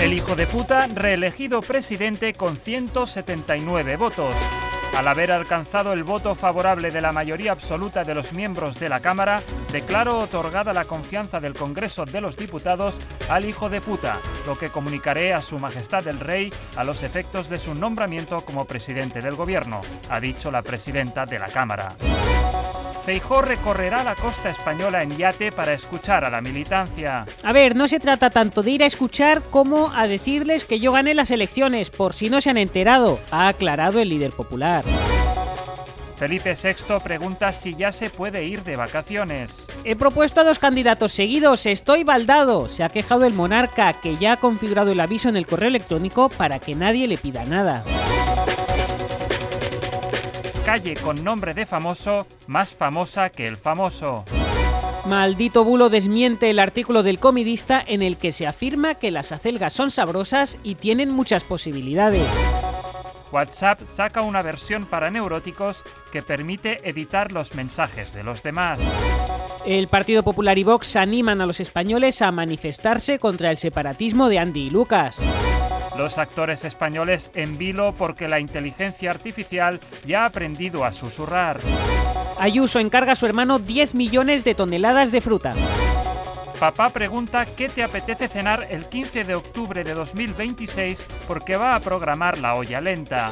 El hijo de puta reelegido presidente con 179 votos. Al haber alcanzado el voto favorable de la mayoría absoluta de los miembros de la Cámara, declaro otorgada la confianza del Congreso de los Diputados al hijo de puta, lo que comunicaré a Su Majestad el Rey a los efectos de su nombramiento como presidente del Gobierno, ha dicho la presidenta de la Cámara. Feijó recorrerá la costa española en yate para escuchar a la militancia. A ver, no se trata tanto de ir a escuchar como a decirles que yo gané las elecciones, por si no se han enterado, ha aclarado el líder popular. Felipe VI pregunta si ya se puede ir de vacaciones. He propuesto a dos candidatos seguidos, estoy baldado, se ha quejado el monarca, que ya ha configurado el aviso en el correo electrónico para que nadie le pida nada calle con nombre de famoso más famosa que el famoso. Maldito bulo desmiente el artículo del comidista en el que se afirma que las acelgas son sabrosas y tienen muchas posibilidades. WhatsApp saca una versión para neuróticos que permite editar los mensajes de los demás. El Partido Popular y Vox animan a los españoles a manifestarse contra el separatismo de Andy y Lucas. Los actores españoles en vilo porque la inteligencia artificial ya ha aprendido a susurrar. Ayuso encarga a su hermano 10 millones de toneladas de fruta. Papá pregunta qué te apetece cenar el 15 de octubre de 2026 porque va a programar la olla lenta.